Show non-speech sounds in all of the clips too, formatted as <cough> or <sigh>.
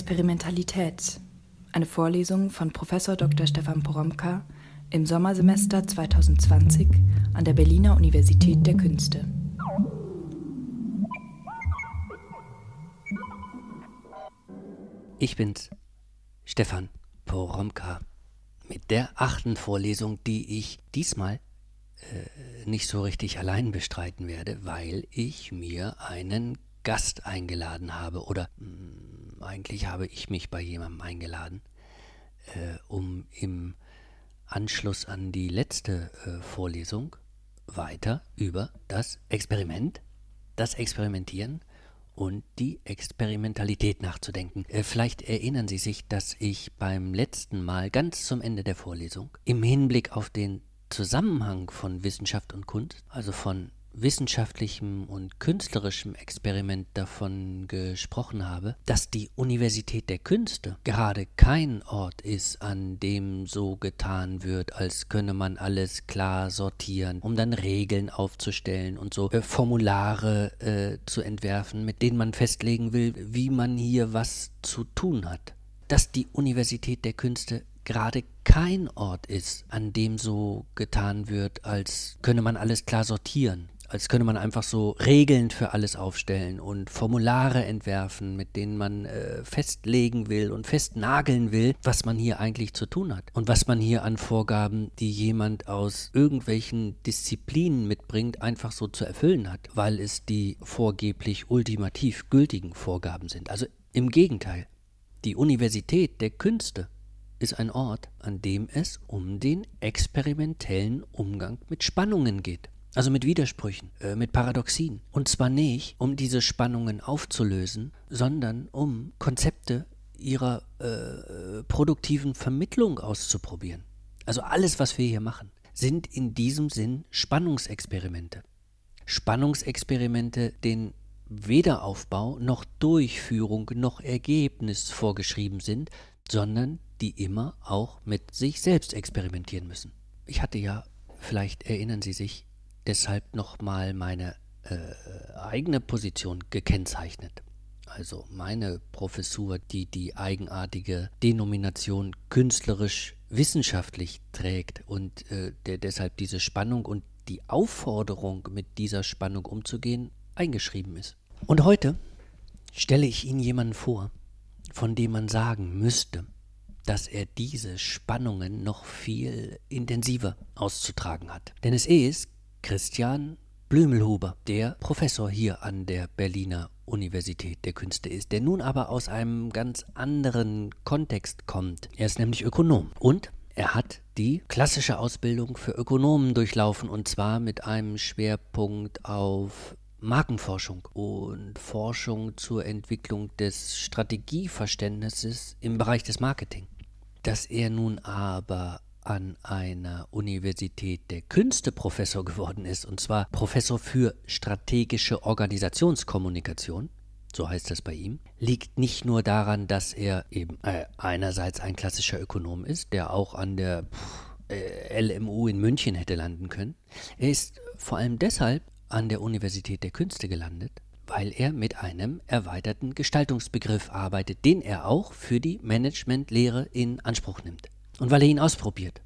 Experimentalität. Eine Vorlesung von Prof. Dr. Stefan Poromka im Sommersemester 2020 an der Berliner Universität der Künste. Ich bin's, Stefan Poromka, mit der achten Vorlesung, die ich diesmal äh, nicht so richtig allein bestreiten werde, weil ich mir einen Gast eingeladen habe oder mh, mm, eigentlich habe ich mich bei jemandem eingeladen, äh, um im Anschluss an die letzte äh, Vorlesung weiter über das Experiment, das Experimentieren und die Experimentalität nachzudenken. Äh, vielleicht erinnern Sie sich, dass ich beim letzten Mal ganz zum Ende der Vorlesung im Hinblick auf den Zusammenhang von Wissenschaft und Kunst, also von wissenschaftlichem und künstlerischem Experiment davon gesprochen habe, dass die Universität der Künste gerade kein Ort ist, an dem so getan wird, als könne man alles klar sortieren, um dann Regeln aufzustellen und so äh, Formulare äh, zu entwerfen, mit denen man festlegen will, wie man hier was zu tun hat. Dass die Universität der Künste gerade kein Ort ist, an dem so getan wird, als könne man alles klar sortieren, als könnte man einfach so Regeln für alles aufstellen und Formulare entwerfen, mit denen man äh, festlegen will und festnageln will, was man hier eigentlich zu tun hat und was man hier an Vorgaben, die jemand aus irgendwelchen Disziplinen mitbringt, einfach so zu erfüllen hat, weil es die vorgeblich ultimativ gültigen Vorgaben sind. Also im Gegenteil, die Universität der Künste ist ein Ort, an dem es um den experimentellen Umgang mit Spannungen geht. Also mit Widersprüchen, äh, mit Paradoxien. Und zwar nicht, um diese Spannungen aufzulösen, sondern um Konzepte ihrer äh, produktiven Vermittlung auszuprobieren. Also alles, was wir hier machen, sind in diesem Sinn Spannungsexperimente. Spannungsexperimente, denen weder Aufbau noch Durchführung noch Ergebnis vorgeschrieben sind, sondern die immer auch mit sich selbst experimentieren müssen. Ich hatte ja, vielleicht erinnern Sie sich, deshalb nochmal meine äh, eigene Position gekennzeichnet. Also meine Professur, die die eigenartige Denomination künstlerisch wissenschaftlich trägt und äh, der deshalb diese Spannung und die Aufforderung, mit dieser Spannung umzugehen, eingeschrieben ist. Und heute stelle ich Ihnen jemanden vor, von dem man sagen müsste, dass er diese Spannungen noch viel intensiver auszutragen hat. Denn es ist Christian Blümelhuber, der Professor hier an der Berliner Universität der Künste ist, der nun aber aus einem ganz anderen Kontext kommt. Er ist nämlich Ökonom und er hat die klassische Ausbildung für Ökonomen durchlaufen und zwar mit einem Schwerpunkt auf Markenforschung und Forschung zur Entwicklung des Strategieverständnisses im Bereich des Marketing. Dass er nun aber an einer Universität der Künste Professor geworden ist, und zwar Professor für strategische Organisationskommunikation, so heißt das bei ihm, liegt nicht nur daran, dass er eben äh, einerseits ein klassischer Ökonom ist, der auch an der äh, LMU in München hätte landen können. Er ist vor allem deshalb an der Universität der Künste gelandet, weil er mit einem erweiterten Gestaltungsbegriff arbeitet, den er auch für die Managementlehre in Anspruch nimmt und weil er ihn ausprobiert.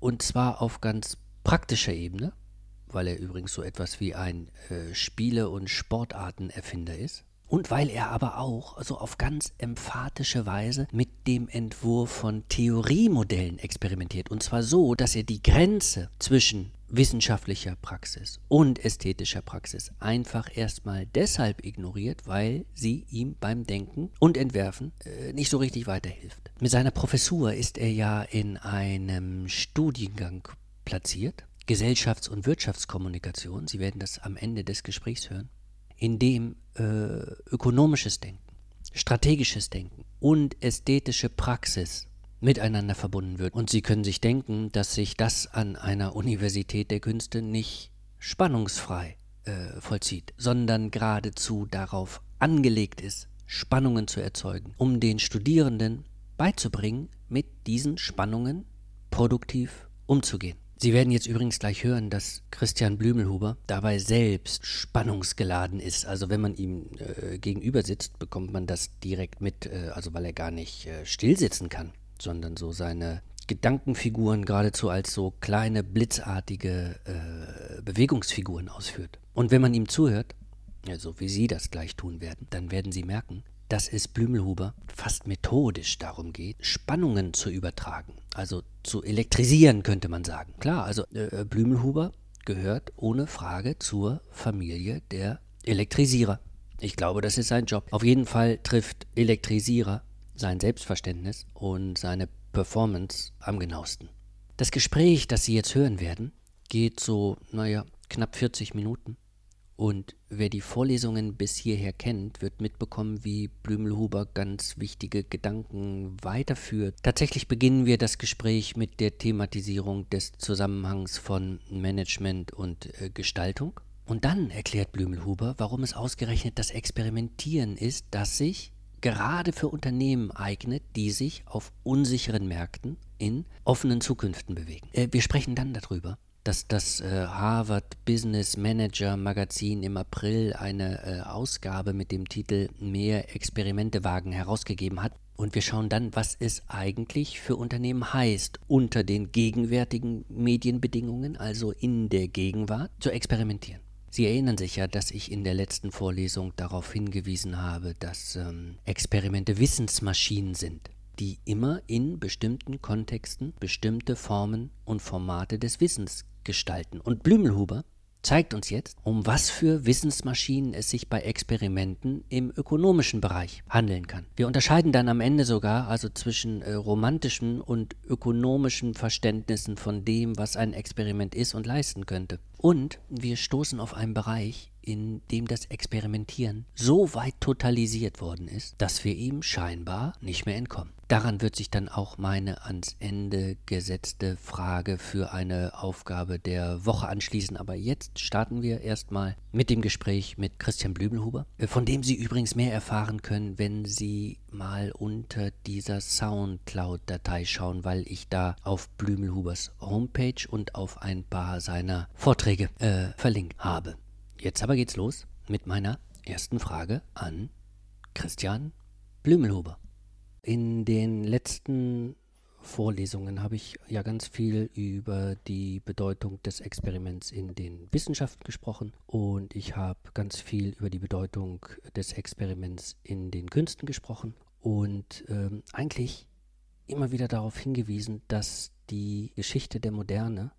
Und zwar auf ganz praktischer Ebene, weil er übrigens so etwas wie ein äh, Spiele- und Sportartenerfinder ist. Und weil er aber auch so auf ganz emphatische Weise mit dem Entwurf von Theoriemodellen experimentiert. Und zwar so, dass er die Grenze zwischen wissenschaftlicher Praxis und ästhetischer Praxis einfach erstmal deshalb ignoriert, weil sie ihm beim Denken und Entwerfen äh, nicht so richtig weiterhilft. Mit seiner Professur ist er ja in einem Studiengang platziert, Gesellschafts- und Wirtschaftskommunikation, Sie werden das am Ende des Gesprächs hören, in dem äh, ökonomisches Denken, strategisches Denken und ästhetische Praxis miteinander verbunden wird. Und Sie können sich denken, dass sich das an einer Universität der Künste nicht spannungsfrei äh, vollzieht, sondern geradezu darauf angelegt ist, Spannungen zu erzeugen, um den Studierenden beizubringen, mit diesen Spannungen produktiv umzugehen. Sie werden jetzt übrigens gleich hören, dass Christian Blümelhuber dabei selbst spannungsgeladen ist. Also wenn man ihm äh, gegenüber sitzt, bekommt man das direkt mit, äh, also weil er gar nicht äh, stillsitzen kann, sondern so seine Gedankenfiguren geradezu als so kleine blitzartige äh, Bewegungsfiguren ausführt. Und wenn man ihm zuhört, ja, so wie Sie das gleich tun werden, dann werden Sie merken, dass es Blümelhuber fast methodisch darum geht, Spannungen zu übertragen, also zu elektrisieren, könnte man sagen. Klar, also äh, Blümelhuber gehört ohne Frage zur Familie der Elektrisierer. Ich glaube, das ist sein Job. Auf jeden Fall trifft Elektrisierer sein Selbstverständnis und seine Performance am genauesten. Das Gespräch, das Sie jetzt hören werden, geht so, naja, knapp 40 Minuten. Und wer die Vorlesungen bis hierher kennt, wird mitbekommen, wie Blümelhuber ganz wichtige Gedanken weiterführt. Tatsächlich beginnen wir das Gespräch mit der Thematisierung des Zusammenhangs von Management und äh, Gestaltung. Und dann erklärt Blümelhuber, warum es ausgerechnet das Experimentieren ist, das sich gerade für Unternehmen eignet, die sich auf unsicheren Märkten in offenen Zukünften bewegen. Äh, wir sprechen dann darüber, dass das äh, Harvard Business Manager Magazin im April eine äh, Ausgabe mit dem Titel Mehr Experimente wagen herausgegeben hat. Und wir schauen dann, was es eigentlich für Unternehmen heißt, unter den gegenwärtigen Medienbedingungen, also in der Gegenwart, zu experimentieren. Sie erinnern sich ja, dass ich in der letzten Vorlesung darauf hingewiesen habe, dass ähm, Experimente Wissensmaschinen sind, die immer in bestimmten Kontexten bestimmte Formen und Formate des Wissens gestalten. Und Blümelhuber zeigt uns jetzt, um was für Wissensmaschinen es sich bei Experimenten im ökonomischen Bereich handeln kann. Wir unterscheiden dann am Ende sogar also zwischen äh, romantischen und ökonomischen Verständnissen von dem, was ein Experiment ist und leisten könnte. Und wir stoßen auf einen Bereich, in dem das Experimentieren so weit totalisiert worden ist, dass wir ihm scheinbar nicht mehr entkommen. Daran wird sich dann auch meine ans Ende gesetzte Frage für eine Aufgabe der Woche anschließen. Aber jetzt starten wir erstmal mit dem Gespräch mit Christian Blümelhuber, äh, von dem Sie übrigens mehr erfahren können, wenn Sie mal unter dieser Soundcloud-Datei schauen, weil ich da auf Blümelhubers Homepage und auf ein paar seiner Vorträge äh, verlinkt habe. Jetzt aber geht's los mit meiner ersten Frage an Christian Blümelhuber. In den letzten Vorlesungen habe ich ja ganz viel über die Bedeutung des Experiments in den Wissenschaften gesprochen. Und ich habe ganz viel über die Bedeutung des Experiments in den Künsten gesprochen. Und ähm, eigentlich immer wieder darauf hingewiesen, dass die Geschichte der Moderne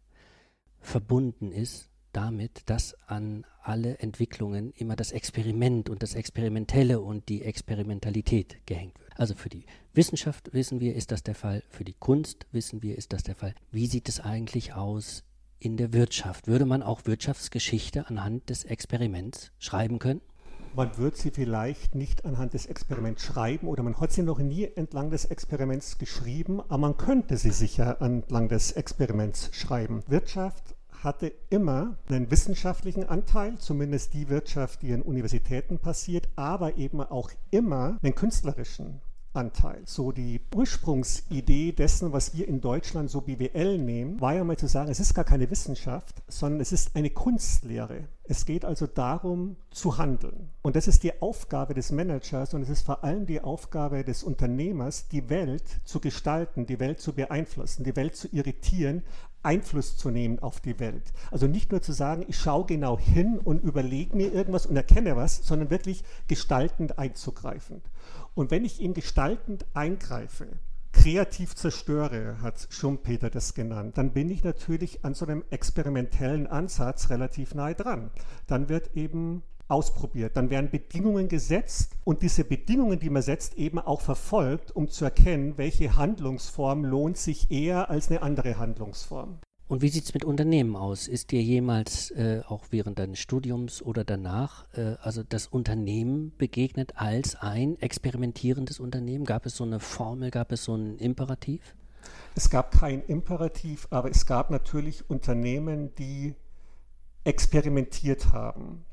verbunden ist damit, dass an alle Entwicklungen immer das Experiment und das Experimentelle und die Experimentalität gehängt wird. Also für die Wissenschaft wissen wir, ist das der Fall, für die Kunst wissen wir, ist das der Fall. Wie sieht es eigentlich aus in der Wirtschaft? Würde man auch Wirtschaftsgeschichte anhand des Experiments schreiben können? Man wird sie vielleicht nicht anhand des Experiments schreiben oder man hat sie noch nie entlang des Experiments geschrieben, aber man könnte sie sicher entlang des Experiments schreiben. Wirtschaft hatte immer einen wissenschaftlichen Anteil, zumindest die Wirtschaft, die in Universitäten passiert, aber eben auch immer einen künstlerischen Anteil. So die Ursprungsidee dessen, was wir in Deutschland so BWL nehmen, war ja mal zu sagen, es ist gar keine Wissenschaft, sondern es ist eine Kunstlehre. Es geht also darum zu handeln. Und das ist die Aufgabe des Managers und es ist vor allem die Aufgabe des Unternehmers, die Welt zu gestalten, die Welt zu beeinflussen, die Welt zu irritieren, Einfluss zu nehmen auf die Welt. Also nicht nur zu sagen, ich schaue genau hin und überlege mir irgendwas und erkenne was, sondern wirklich gestaltend einzugreifen. Und wenn ich in gestaltend eingreife, kreativ zerstöre, hat Schumpeter das genannt, dann bin ich natürlich an so einem experimentellen Ansatz relativ nahe dran. Dann wird eben ausprobiert. Dann werden Bedingungen gesetzt und diese Bedingungen, die man setzt, eben auch verfolgt, um zu erkennen, welche Handlungsform lohnt sich eher als eine andere Handlungsform. Und wie sieht es mit Unternehmen aus? Ist dir jemals äh, auch während deines Studiums oder danach äh, also das Unternehmen begegnet als ein experimentierendes Unternehmen? Gab es so eine Formel, gab es so einen Imperativ? Es gab kein Imperativ, aber es gab natürlich Unternehmen, die experimentiert haben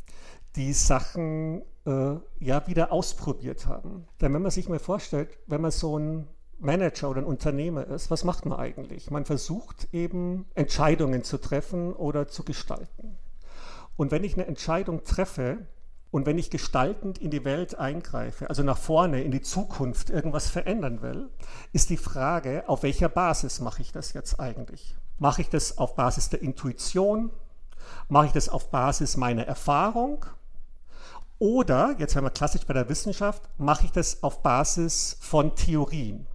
die Sachen äh, ja wieder ausprobiert haben. Denn wenn man sich mal vorstellt, wenn man so ein Manager oder ein Unternehmer ist, was macht man eigentlich? Man versucht eben Entscheidungen zu treffen oder zu gestalten. Und wenn ich eine Entscheidung treffe und wenn ich gestaltend in die Welt eingreife, also nach vorne in die Zukunft irgendwas verändern will, ist die Frage, auf welcher Basis mache ich das jetzt eigentlich? Mache ich das auf Basis der Intuition? Mache ich das auf Basis meiner Erfahrung? Oder, jetzt haben wir klassisch bei der Wissenschaft, mache ich das auf Basis von Theorien?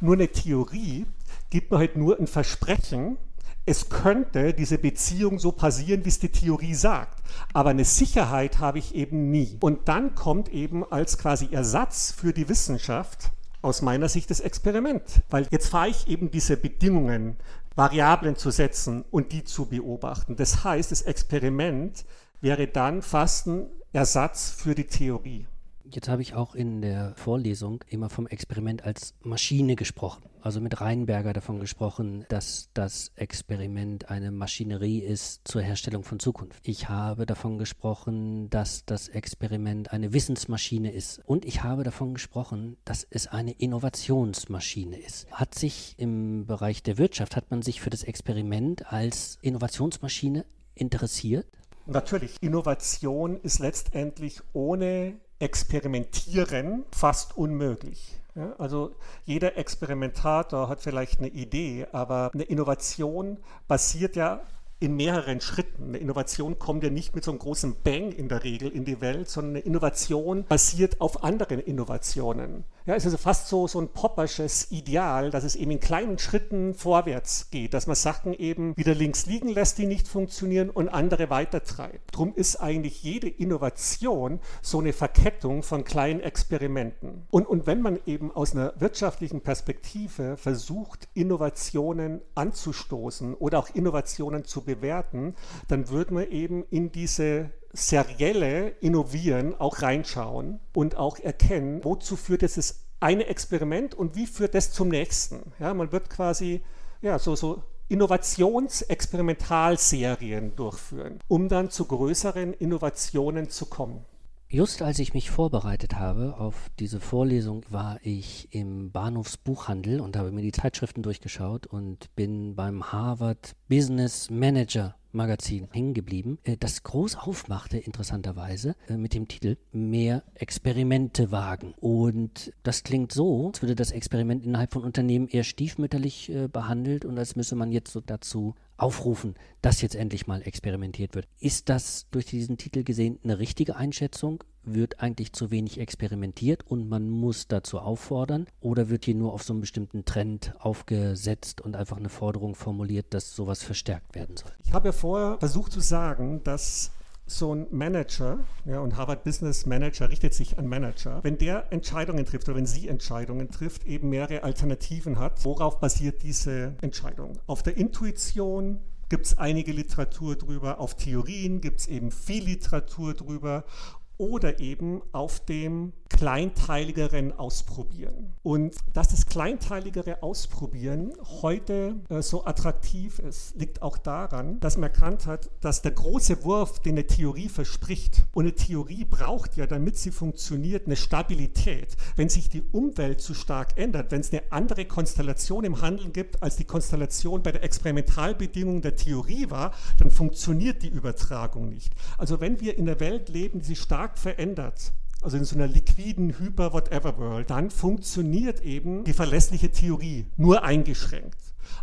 Nur eine Theorie gibt mir halt nur ein Versprechen, es könnte diese Beziehung so passieren, wie es die Theorie sagt. Aber eine Sicherheit habe ich eben nie. Und dann kommt eben als quasi Ersatz für die Wissenschaft aus meiner Sicht das Experiment. Weil jetzt fahre ich eben diese Bedingungen, Variablen zu setzen und die zu beobachten. Das heißt, das Experiment wäre dann fast ein Ersatz für die Theorie. Jetzt habe ich auch in der Vorlesung immer vom Experiment als Maschine gesprochen. Also mit Reinberger davon gesprochen, dass das Experiment eine Maschinerie ist zur Herstellung von Zukunft. Ich habe davon gesprochen, dass das Experiment eine Wissensmaschine ist. Und ich habe davon gesprochen, dass es eine Innovationsmaschine ist. Hat sich im Bereich der Wirtschaft, hat man sich für das Experiment als Innovationsmaschine interessiert? Natürlich, Innovation ist letztendlich ohne Experimentieren fast unmöglich. Ja, also jeder Experimentator hat vielleicht eine Idee, aber eine Innovation basiert ja in mehreren Schritten. Eine Innovation kommt ja nicht mit so einem großen Bang in der Regel in die Welt, sondern eine Innovation basiert auf anderen Innovationen. Ja, es ist also fast so, so ein poppersches Ideal, dass es eben in kleinen Schritten vorwärts geht, dass man Sachen eben wieder links liegen lässt, die nicht funktionieren und andere weitertreibt. Drum ist eigentlich jede Innovation so eine Verkettung von kleinen Experimenten. Und, und wenn man eben aus einer wirtschaftlichen Perspektive versucht, Innovationen anzustoßen oder auch Innovationen zu bewerten, dann wird man eben in diese serielle Innovieren auch reinschauen und auch erkennen, wozu führt dieses eine Experiment und wie führt das zum nächsten. Ja, man wird quasi ja, so, so Innovationsexperimentalserien durchführen, um dann zu größeren Innovationen zu kommen. Just als ich mich vorbereitet habe auf diese Vorlesung, war ich im Bahnhofsbuchhandel und habe mir die Zeitschriften durchgeschaut und bin beim Harvard Business Manager Magazin hängen geblieben, äh, das groß aufmachte, interessanterweise, äh, mit dem Titel Mehr Experimente wagen. Und das klingt so, als würde das Experiment innerhalb von Unternehmen eher stiefmütterlich äh, behandelt und als müsse man jetzt so dazu aufrufen, dass jetzt endlich mal experimentiert wird. Ist das durch diesen Titel gesehen eine richtige Einschätzung? Wird eigentlich zu wenig experimentiert und man muss dazu auffordern? Oder wird hier nur auf so einen bestimmten Trend aufgesetzt und einfach eine Forderung formuliert, dass sowas verstärkt werden soll? Ich habe ja vorher versucht zu sagen, dass so ein Manager, ja, und Harvard Business Manager richtet sich an Manager, wenn der Entscheidungen trifft oder wenn sie Entscheidungen trifft, eben mehrere Alternativen hat. Worauf basiert diese Entscheidung? Auf der Intuition gibt es einige Literatur drüber, auf Theorien gibt es eben viel Literatur drüber oder eben auf dem kleinteiligeren Ausprobieren. Und dass das kleinteiligere Ausprobieren heute äh, so attraktiv ist, liegt auch daran, dass man erkannt hat, dass der große Wurf, den eine Theorie verspricht, und eine Theorie braucht ja, damit sie funktioniert, eine Stabilität. Wenn sich die Umwelt zu stark ändert, wenn es eine andere Konstellation im Handeln gibt, als die Konstellation bei der Experimentalbedingung der Theorie war, dann funktioniert die Übertragung nicht. Also wenn wir in der Welt leben, die sich stark verändert, also in so einer liquiden Hyper-Whatever-World, dann funktioniert eben die verlässliche Theorie nur eingeschränkt.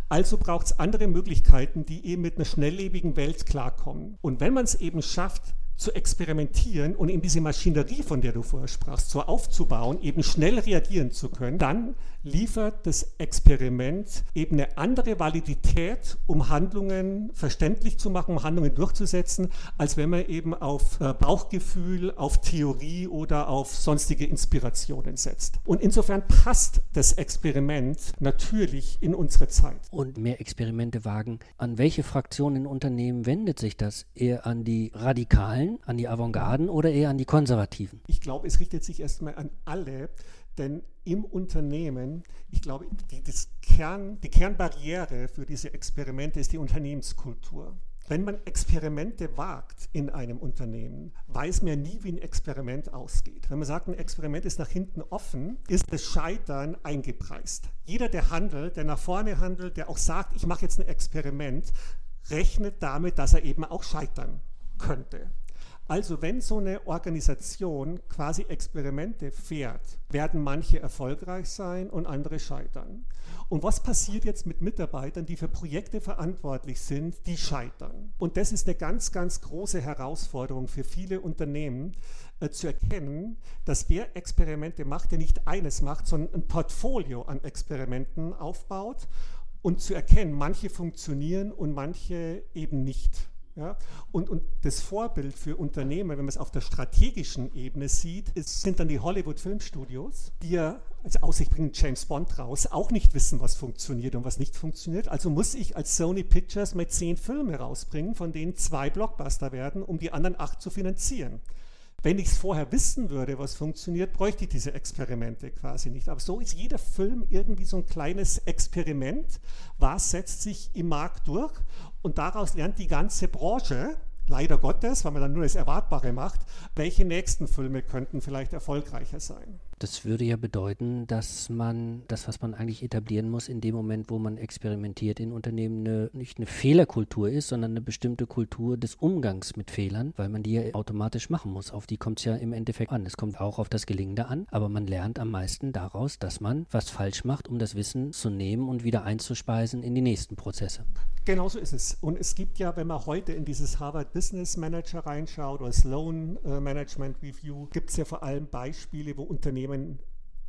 Also braucht es andere Möglichkeiten, die eben mit einer schnelllebigen Welt klarkommen. Und wenn man es eben schafft, zu experimentieren und eben diese Maschinerie, von der du vorher sprachst, so aufzubauen, eben schnell reagieren zu können, dann liefert das Experiment eben eine andere Validität, um Handlungen verständlich zu machen, um Handlungen durchzusetzen, als wenn man eben auf äh, Bauchgefühl, auf Theorie oder auf sonstige Inspirationen setzt. Und insofern passt das Experiment natürlich in unsere Zeit. Und mehr Experimente wagen. An welche Fraktionen in Unternehmen wendet sich das? Eher an die Radikalen, an die Avantgarden oder eher an die Konservativen? Ich glaube, es richtet sich erstmal an alle, denn im Unternehmen, ich glaube, die, Kern, die Kernbarriere für diese Experimente ist die Unternehmenskultur. Wenn man Experimente wagt in einem Unternehmen, weiß man nie, wie ein Experiment ausgeht. Wenn man sagt, ein Experiment ist nach hinten offen, ist das Scheitern eingepreist. Jeder, der handelt, der nach vorne handelt, der auch sagt, ich mache jetzt ein Experiment, rechnet damit, dass er eben auch scheitern könnte. Also wenn so eine Organisation quasi Experimente fährt, werden manche erfolgreich sein und andere scheitern. Und was passiert jetzt mit Mitarbeitern, die für Projekte verantwortlich sind, die scheitern? Und das ist eine ganz, ganz große Herausforderung für viele Unternehmen, äh, zu erkennen, dass wer Experimente macht, der nicht eines macht, sondern ein Portfolio an Experimenten aufbaut und zu erkennen, manche funktionieren und manche eben nicht. Ja? Und, und das Vorbild für Unternehmen, wenn man es auf der strategischen Ebene sieht, ist, sind dann die Hollywood-Filmstudios, die ja als Aussicht bringen James Bond raus, auch nicht wissen, was funktioniert und was nicht funktioniert. Also muss ich als Sony Pictures mit zehn Filme rausbringen, von denen zwei Blockbuster werden, um die anderen acht zu finanzieren. Wenn ich es vorher wissen würde, was funktioniert, bräuchte ich diese Experimente quasi nicht. Aber so ist jeder Film irgendwie so ein kleines Experiment. Was setzt sich im Markt durch? Und daraus lernt die ganze Branche, leider Gottes, weil man dann nur das Erwartbare macht, welche nächsten Filme könnten vielleicht erfolgreicher sein. Das würde ja bedeuten, dass man das, was man eigentlich etablieren muss, in dem Moment, wo man experimentiert in Unternehmen, eine, nicht eine Fehlerkultur ist, sondern eine bestimmte Kultur des Umgangs mit Fehlern, weil man die ja automatisch machen muss. Auf die kommt es ja im Endeffekt an. Es kommt auch auf das Gelingende an, aber man lernt am meisten daraus, dass man was falsch macht, um das Wissen zu nehmen und wieder einzuspeisen in die nächsten Prozesse. Genau so ist es. Und es gibt ja, wenn man heute in dieses Harvard Business Manager reinschaut oder Sloan äh, Management Review, gibt es ja vor allem Beispiele, wo Unternehmen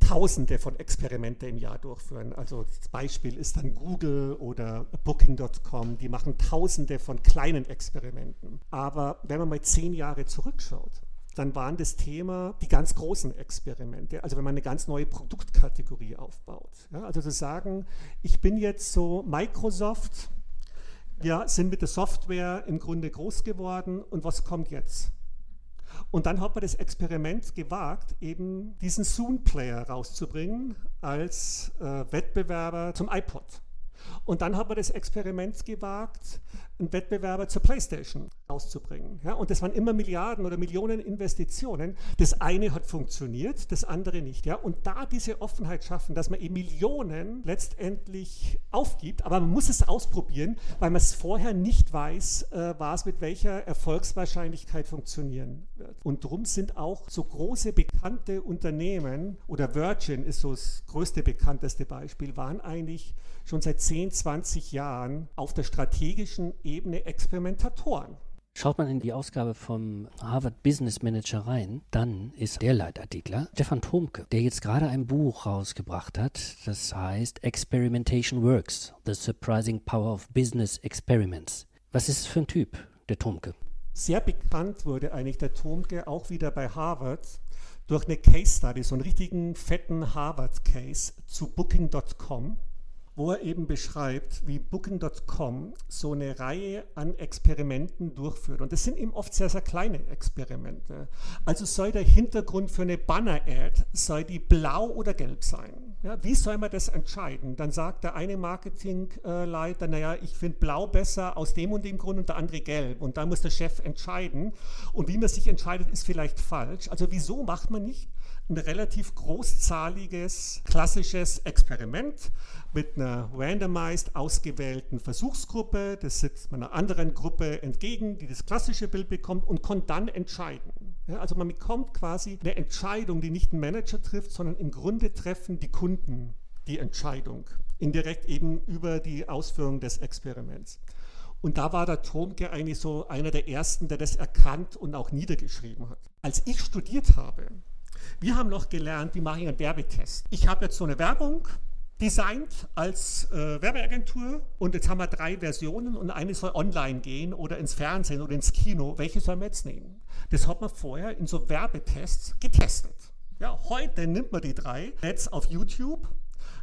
Tausende von Experimente im Jahr durchführen. Also das Beispiel ist dann Google oder Booking.com, die machen Tausende von kleinen Experimenten. Aber wenn man mal zehn Jahre zurückschaut, dann waren das Thema die ganz großen Experimente. Also wenn man eine ganz neue Produktkategorie aufbaut. Ja, also zu sagen, ich bin jetzt so Microsoft, ja, sind mit der Software im Grunde groß geworden und was kommt jetzt? Und dann hat man das Experiment gewagt, eben diesen Zoom-Player rauszubringen als äh, Wettbewerber zum iPod. Und dann hat man das Experiment gewagt, einen Wettbewerber zur PlayStation rauszubringen. Ja, und das waren immer Milliarden oder Millionen Investitionen. Das eine hat funktioniert, das andere nicht. Ja, und da diese Offenheit schaffen, dass man eben Millionen letztendlich aufgibt, aber man muss es ausprobieren, weil man es vorher nicht weiß, äh, was mit welcher Erfolgswahrscheinlichkeit funktionieren wird. Und darum sind auch so große bekannte Unternehmen oder Virgin ist so das größte bekannteste Beispiel, waren eigentlich schon seit 10, 20 Jahren auf der strategischen Ebene Experimentatoren. Schaut man in die Ausgabe vom Harvard Business Manager rein, dann ist der Leitartikler Stefan Thomke, der jetzt gerade ein Buch rausgebracht hat, das heißt Experimentation Works, The Surprising Power of Business Experiments. Was ist es für ein Typ, der Thomke? Sehr bekannt wurde eigentlich der Thomke auch wieder bei Harvard durch eine Case Study, so einen richtigen fetten Harvard-Case zu Booking.com wo er eben beschreibt, wie Booking.com so eine Reihe an Experimenten durchführt. Und das sind eben oft sehr, sehr kleine Experimente. Also soll der Hintergrund für eine Banner-Ad, soll die blau oder gelb sein? Ja, wie soll man das entscheiden? Dann sagt der eine Marketingleiter, naja, ich finde blau besser aus dem und dem Grund und der andere gelb. Und da muss der Chef entscheiden. Und wie man sich entscheidet, ist vielleicht falsch. Also wieso macht man nicht ein relativ großzahliges, klassisches Experiment mit einer randomized ausgewählten Versuchsgruppe. Das sitzt man einer anderen Gruppe entgegen, die das klassische Bild bekommt und kann dann entscheiden. Ja, also man bekommt quasi eine Entscheidung, die nicht ein Manager trifft, sondern im Grunde treffen die Kunden die Entscheidung, indirekt eben über die Ausführung des Experiments. Und da war der Tomke eigentlich so einer der ersten, der das erkannt und auch niedergeschrieben hat. Als ich studiert habe, wir haben noch gelernt, wie mache ich einen Werbetest. Ich habe jetzt so eine Werbung designt als äh, Werbeagentur und jetzt haben wir drei Versionen und eine soll online gehen oder ins Fernsehen oder ins Kino. Welche sollen wir jetzt nehmen? Das hat man vorher in so Werbetests getestet. Ja, heute nimmt man die drei jetzt auf YouTube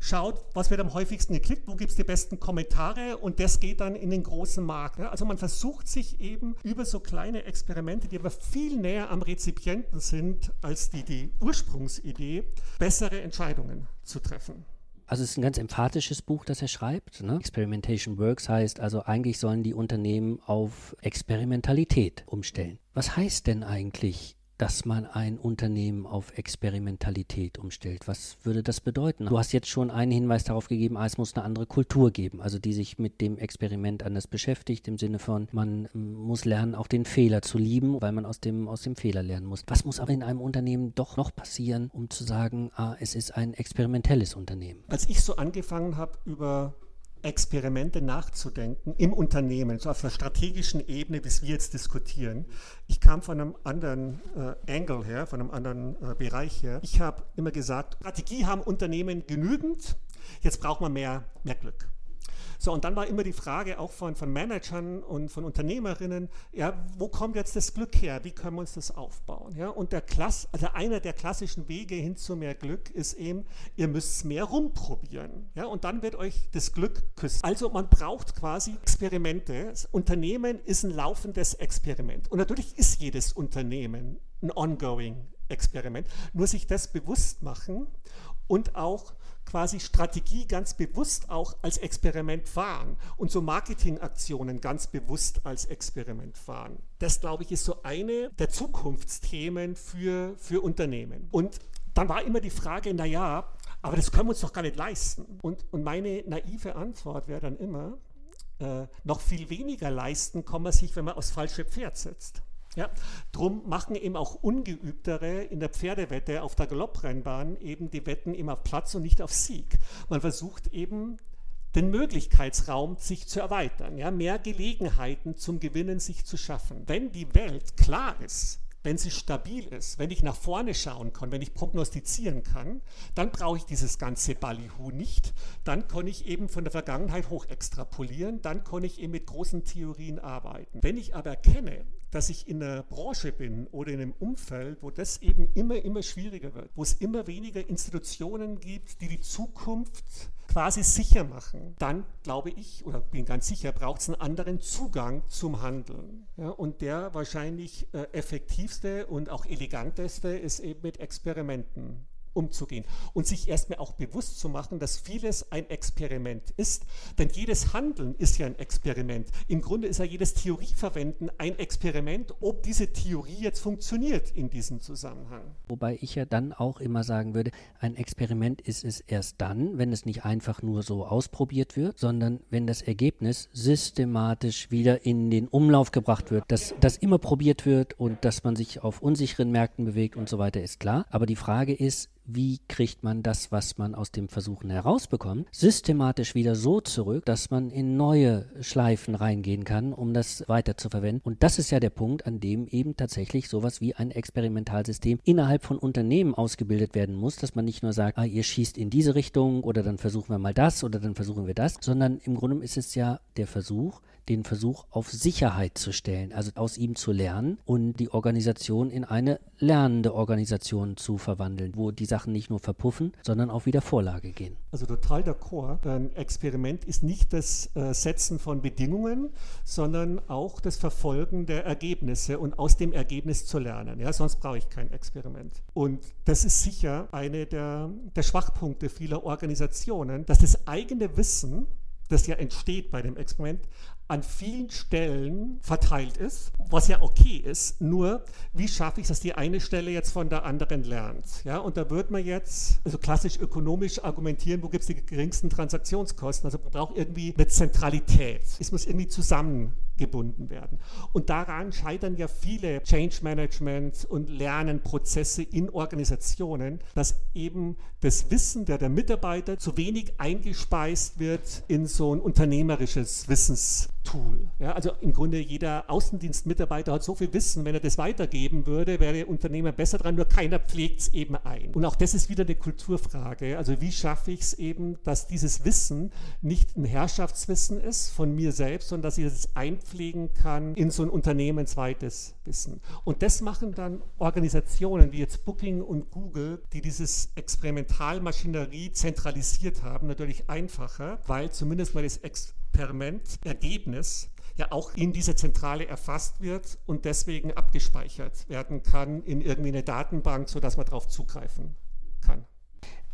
schaut, was wird am häufigsten geklickt, wo gibt es die besten Kommentare und das geht dann in den großen Markt. Also man versucht sich eben über so kleine Experimente, die aber viel näher am Rezipienten sind als die, die Ursprungsidee, bessere Entscheidungen zu treffen. Also es ist ein ganz emphatisches Buch, das er schreibt. Ne? Experimentation Works heißt also, eigentlich sollen die Unternehmen auf Experimentalität umstellen. Was heißt denn eigentlich dass man ein Unternehmen auf Experimentalität umstellt. Was würde das bedeuten? Du hast jetzt schon einen Hinweis darauf gegeben, ah, es muss eine andere Kultur geben, also die sich mit dem Experiment anders beschäftigt, im Sinne von, man ähm, muss lernen, auch den Fehler zu lieben, weil man aus dem, aus dem Fehler lernen muss. Was muss aber in einem Unternehmen doch noch passieren, um zu sagen, ah, es ist ein experimentelles Unternehmen? Als ich so angefangen habe, über Experimente nachzudenken im Unternehmen, so auf der strategischen Ebene, bis wir jetzt diskutieren. Ich kam von einem anderen äh, Angle her, von einem anderen äh, Bereich her. Ich habe immer gesagt, Strategie haben Unternehmen genügend, jetzt braucht man mehr, mehr Glück. So, und dann war immer die Frage auch von, von Managern und von Unternehmerinnen, ja, wo kommt jetzt das Glück her? Wie können wir uns das aufbauen? Ja, und der Klass, also einer der klassischen Wege hin zu mehr Glück ist eben, ihr müsst mehr rumprobieren. Ja, und dann wird euch das Glück küssen. Also man braucht quasi Experimente. Das Unternehmen ist ein laufendes Experiment. Und natürlich ist jedes Unternehmen ein ongoing Experiment. Nur sich das bewusst machen und auch quasi Strategie ganz bewusst auch als Experiment fahren und so Marketingaktionen ganz bewusst als Experiment fahren. Das, glaube ich, ist so eine der Zukunftsthemen für, für Unternehmen. Und dann war immer die Frage, naja, aber das können wir uns doch gar nicht leisten. Und, und meine naive Antwort wäre dann immer, äh, noch viel weniger leisten kann man sich, wenn man aufs falsche Pferd setzt. Ja, drum machen eben auch Ungeübtere in der Pferdewette auf der Galopprennbahn eben die Wetten immer auf Platz und nicht auf Sieg. Man versucht eben den Möglichkeitsraum sich zu erweitern, ja, mehr Gelegenheiten zum Gewinnen sich zu schaffen. Wenn die Welt klar ist, wenn sie stabil ist, wenn ich nach vorne schauen kann, wenn ich prognostizieren kann, dann brauche ich dieses ganze Ballyhoo nicht. Dann kann ich eben von der Vergangenheit hoch extrapolieren, dann kann ich eben mit großen Theorien arbeiten. Wenn ich aber erkenne, dass ich in einer Branche bin oder in einem Umfeld, wo das eben immer, immer schwieriger wird, wo es immer weniger Institutionen gibt, die die Zukunft quasi sicher machen, dann glaube ich oder bin ganz sicher, braucht es einen anderen Zugang zum Handeln. Ja, und der wahrscheinlich äh, effektivste und auch eleganteste ist eben mit Experimenten umzugehen und sich erstmal auch bewusst zu machen, dass vieles ein Experiment ist. Denn jedes Handeln ist ja ein Experiment. Im Grunde ist ja jedes Theorieverwenden ein Experiment, ob diese Theorie jetzt funktioniert in diesem Zusammenhang. Wobei ich ja dann auch immer sagen würde, ein Experiment ist es erst dann, wenn es nicht einfach nur so ausprobiert wird, sondern wenn das Ergebnis systematisch wieder in den Umlauf gebracht wird, dass das immer probiert wird und dass man sich auf unsicheren Märkten bewegt und so weiter, ist klar. Aber die Frage ist, wie kriegt man das, was man aus dem Versuchen herausbekommt, systematisch wieder so zurück, dass man in neue Schleifen reingehen kann, um das weiter zu verwenden. Und das ist ja der Punkt, an dem eben tatsächlich sowas wie ein Experimentalsystem innerhalb von Unternehmen ausgebildet werden muss, dass man nicht nur sagt, ah, ihr schießt in diese Richtung oder dann versuchen wir mal das oder dann versuchen wir das, sondern im Grunde ist es ja der Versuch, den Versuch auf Sicherheit zu stellen, also aus ihm zu lernen und die Organisation in eine lernende Organisation zu verwandeln, wo die Sachen nicht nur verpuffen, sondern auch wieder Vorlage gehen. Also total d'accord. Ein Experiment ist nicht das äh, Setzen von Bedingungen, sondern auch das Verfolgen der Ergebnisse und aus dem Ergebnis zu lernen. Ja, sonst brauche ich kein Experiment. Und das ist sicher eine der, der Schwachpunkte vieler Organisationen, dass das eigene Wissen das ja entsteht bei dem Experiment, an vielen Stellen verteilt ist, was ja okay ist. Nur, wie schaffe ich dass die eine Stelle jetzt von der anderen lernt? Ja, und da wird man jetzt also klassisch ökonomisch argumentieren, wo gibt es die geringsten Transaktionskosten? Also man braucht irgendwie eine Zentralität. Es muss irgendwie zusammengebunden werden. Und daran scheitern ja viele Change Management und Lernenprozesse in Organisationen, dass eben das Wissen der, der Mitarbeiter zu wenig eingespeist wird in so ein unternehmerisches Wissens Tool. Ja, also im Grunde jeder Außendienstmitarbeiter hat so viel Wissen, wenn er das weitergeben würde, wäre der Unternehmer besser dran, nur keiner pflegt es eben ein. Und auch das ist wieder eine Kulturfrage. Also wie schaffe ich es eben, dass dieses Wissen nicht ein Herrschaftswissen ist von mir selbst, sondern dass ich es einpflegen kann in so ein unternehmensweites Wissen. Und das machen dann Organisationen wie jetzt Booking und Google, die dieses Experimentalmaschinerie zentralisiert haben, natürlich einfacher, weil zumindest mal das Experiment Experiment-Ergebnis ja auch in diese Zentrale erfasst wird und deswegen abgespeichert werden kann in irgendwie eine Datenbank, sodass man darauf zugreifen kann.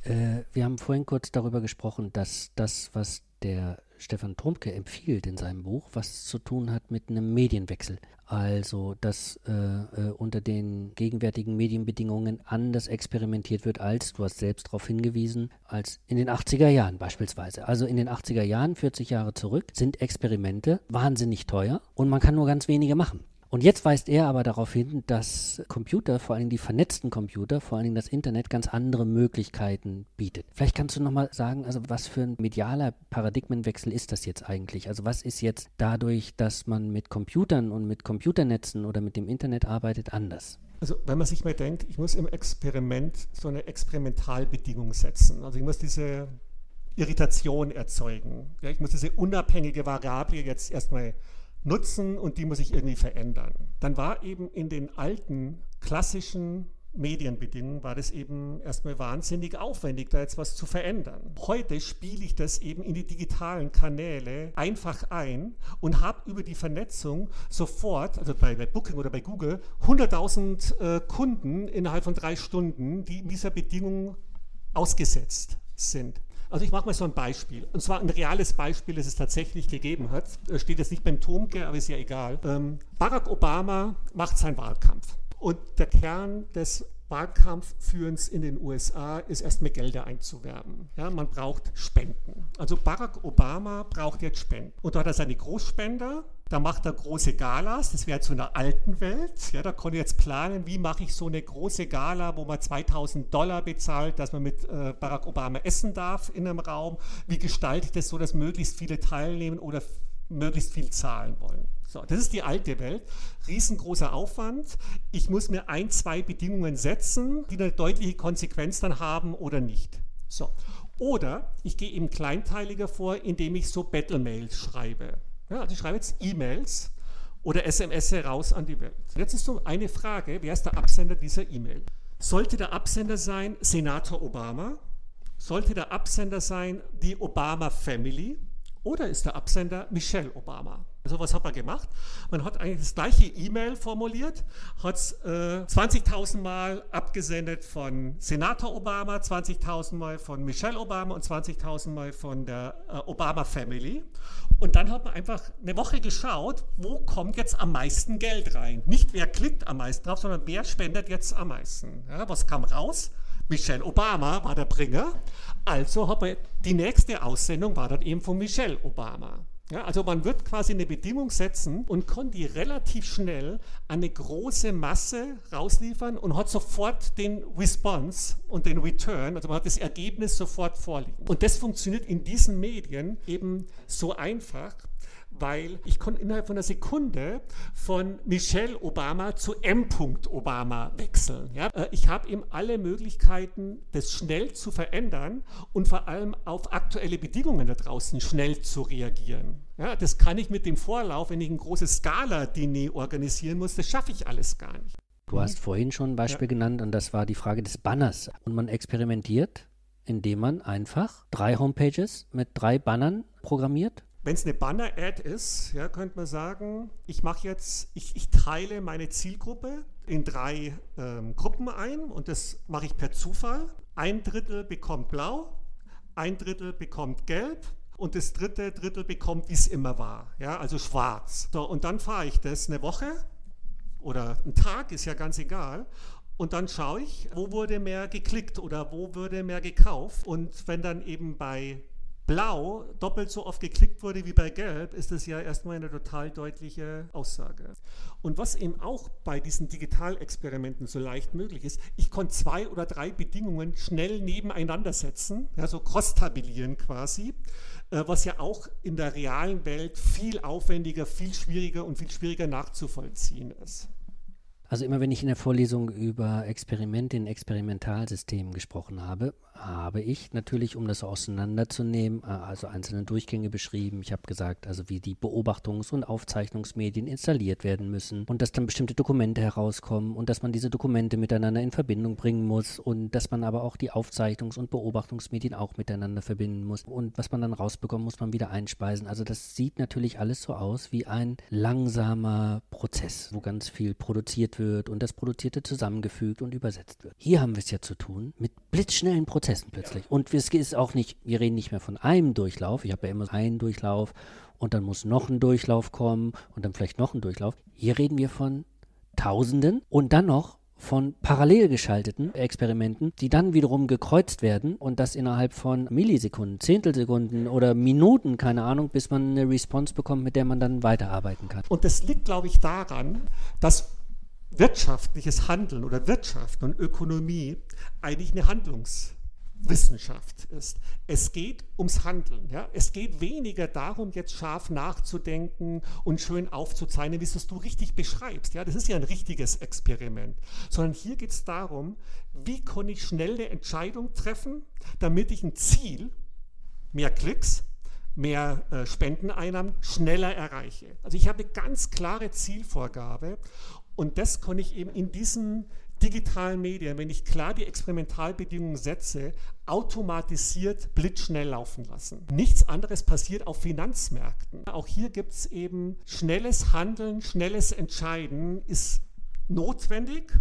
Äh, wir haben vorhin kurz darüber gesprochen, dass das, was der Stefan Trumke empfiehlt in seinem Buch, was zu tun hat mit einem Medienwechsel. Also, dass äh, äh, unter den gegenwärtigen Medienbedingungen anders experimentiert wird, als, du hast selbst darauf hingewiesen, als in den 80er Jahren beispielsweise. Also in den 80er Jahren, 40 Jahre zurück, sind Experimente wahnsinnig teuer und man kann nur ganz wenige machen. Und jetzt weist er aber darauf hin, dass Computer, vor allem die vernetzten Computer, vor allem das Internet, ganz andere Möglichkeiten bietet. Vielleicht kannst du nochmal sagen, also was für ein medialer Paradigmenwechsel ist das jetzt eigentlich? Also was ist jetzt dadurch, dass man mit Computern und mit Computernetzen oder mit dem Internet arbeitet, anders? Also wenn man sich mal denkt, ich muss im Experiment so eine Experimentalbedingung setzen. Also ich muss diese Irritation erzeugen. Ja, ich muss diese unabhängige Variable jetzt erstmal nutzen und die muss ich irgendwie verändern. Dann war eben in den alten klassischen Medienbedingungen war das eben erstmal wahnsinnig aufwendig, da jetzt was zu verändern. Heute spiele ich das eben in die digitalen Kanäle einfach ein und habe über die Vernetzung sofort, also bei, Booking oder bei Google, 100.000 äh, Kunden innerhalb von drei Stunden, die in dieser Bedingung ausgesetzt sind. Also ich mache mal so ein Beispiel. Und zwar ein reales Beispiel, das es tatsächlich gegeben hat. Steht jetzt nicht beim Tomke, aber ist ja egal. Ähm, Barack Obama macht seinen Wahlkampf. Und der Kern des Wahlkampfführens in den USA ist erstmal Gelder einzuwerben. Ja, man braucht Spenden. Also Barack Obama braucht jetzt Spenden. Und da hat er seine Großspender, da macht er große Galas, das wäre zu einer alten Welt. Ja, da konnte jetzt planen, wie mache ich so eine große Gala, wo man 2000 Dollar bezahlt, dass man mit äh, Barack Obama essen darf in einem Raum. Wie gestalte ich das so, dass möglichst viele teilnehmen oder möglichst viel zahlen wollen? So, das ist die alte Welt. Riesengroßer Aufwand. Ich muss mir ein, zwei Bedingungen setzen, die eine deutliche Konsequenz dann haben oder nicht. So. Oder ich gehe eben kleinteiliger vor, indem ich so Battle-Mails schreibe. Ja, also ich schreibe jetzt E-Mails oder SMS raus an die Welt. Jetzt ist so eine Frage, wer ist der Absender dieser E-Mail? Sollte der Absender sein Senator Obama? Sollte der Absender sein die Obama Family? Oder ist der Absender Michelle Obama? Also was hat man gemacht? Man hat eigentlich das gleiche E-Mail formuliert, hat es äh, 20.000 Mal abgesendet von Senator Obama, 20.000 Mal von Michelle Obama und 20.000 Mal von der äh, Obama Family. Und dann hat man einfach eine Woche geschaut, wo kommt jetzt am meisten Geld rein. Nicht wer klickt am meisten drauf, sondern wer spendet jetzt am meisten. Ja, was kam raus? Michelle Obama war der Bringer. Also hat man, die nächste Aussendung war dann eben von Michelle Obama. Ja, also man wird quasi eine Bedingung setzen und kann die relativ schnell an eine große Masse rausliefern und hat sofort den Response und den Return, also man hat das Ergebnis sofort vorliegen. Und das funktioniert in diesen Medien eben so einfach, weil ich konnte innerhalb von einer Sekunde von Michelle Obama zu M. Obama wechseln. Ja? Äh, ich habe eben alle Möglichkeiten, das schnell zu verändern und vor allem auf aktuelle Bedingungen da draußen schnell zu reagieren. Ja, das kann ich mit dem Vorlauf, wenn ich ein großes Skala-Diner organisieren muss, das schaffe ich alles gar nicht. Du hast vorhin schon ein Beispiel ja. genannt und das war die Frage des Banners. Und man experimentiert, indem man einfach drei Homepages mit drei Bannern programmiert wenn es eine Banner-Ad ist, ja, könnte man sagen, ich mache jetzt, ich, ich, teile meine Zielgruppe in drei ähm, Gruppen ein und das mache ich per Zufall. Ein Drittel bekommt blau, ein Drittel bekommt gelb und das dritte Drittel bekommt, wie es immer war, ja, also schwarz. So, und dann fahre ich das eine Woche oder einen Tag, ist ja ganz egal. Und dann schaue ich, wo wurde mehr geklickt oder wo wurde mehr gekauft. Und wenn dann eben bei Blau doppelt so oft geklickt wurde wie bei Gelb, ist das ja erstmal eine total deutliche Aussage. Und was eben auch bei diesen Digitalexperimenten so leicht möglich ist, ich konnte zwei oder drei Bedingungen schnell nebeneinander setzen, ja, so quasi, äh, was ja auch in der realen Welt viel aufwendiger, viel schwieriger und viel schwieriger nachzuvollziehen ist. Also immer wenn ich in der Vorlesung über Experimente in Experimentalsystemen gesprochen habe, habe ich natürlich, um das auseinanderzunehmen, äh, also einzelne Durchgänge beschrieben. Ich habe gesagt, also wie die Beobachtungs- und Aufzeichnungsmedien installiert werden müssen und dass dann bestimmte Dokumente herauskommen und dass man diese Dokumente miteinander in Verbindung bringen muss und dass man aber auch die Aufzeichnungs- und Beobachtungsmedien auch miteinander verbinden muss und was man dann rausbekommt, muss man wieder einspeisen. Also das sieht natürlich alles so aus wie ein langsamer Prozess, wo ganz viel produziert wird wird und das Produzierte zusammengefügt und übersetzt wird. Hier haben wir es ja zu tun mit blitzschnellen Prozessen plötzlich. Und es ist auch nicht, wir reden nicht mehr von einem Durchlauf. Ich habe ja immer einen Durchlauf und dann muss noch ein Durchlauf kommen und dann vielleicht noch ein Durchlauf. Hier reden wir von Tausenden und dann noch von parallel geschalteten Experimenten, die dann wiederum gekreuzt werden und das innerhalb von Millisekunden, Zehntelsekunden oder Minuten, keine Ahnung, bis man eine Response bekommt, mit der man dann weiterarbeiten kann. Und das liegt, glaube ich, daran, dass wirtschaftliches Handeln oder Wirtschaft und Ökonomie eigentlich eine Handlungs- Wissenschaft ist. Es geht ums Handeln. Ja? Es geht weniger darum, jetzt scharf nachzudenken und schön aufzuzeichnen, wie es du richtig beschreibst. Ja? Das ist ja ein richtiges Experiment. Sondern hier geht es darum, wie kann ich schnell eine Entscheidung treffen, damit ich ein Ziel, mehr Klicks, mehr äh, Spendeneinnahmen schneller erreiche. Also ich habe eine ganz klare Zielvorgabe und das kann ich eben in diesen digitalen Medien, wenn ich klar die Experimentalbedingungen setze, automatisiert blitzschnell laufen lassen. Nichts anderes passiert auf Finanzmärkten. Auch hier gibt es eben schnelles Handeln, schnelles Entscheiden ist notwendig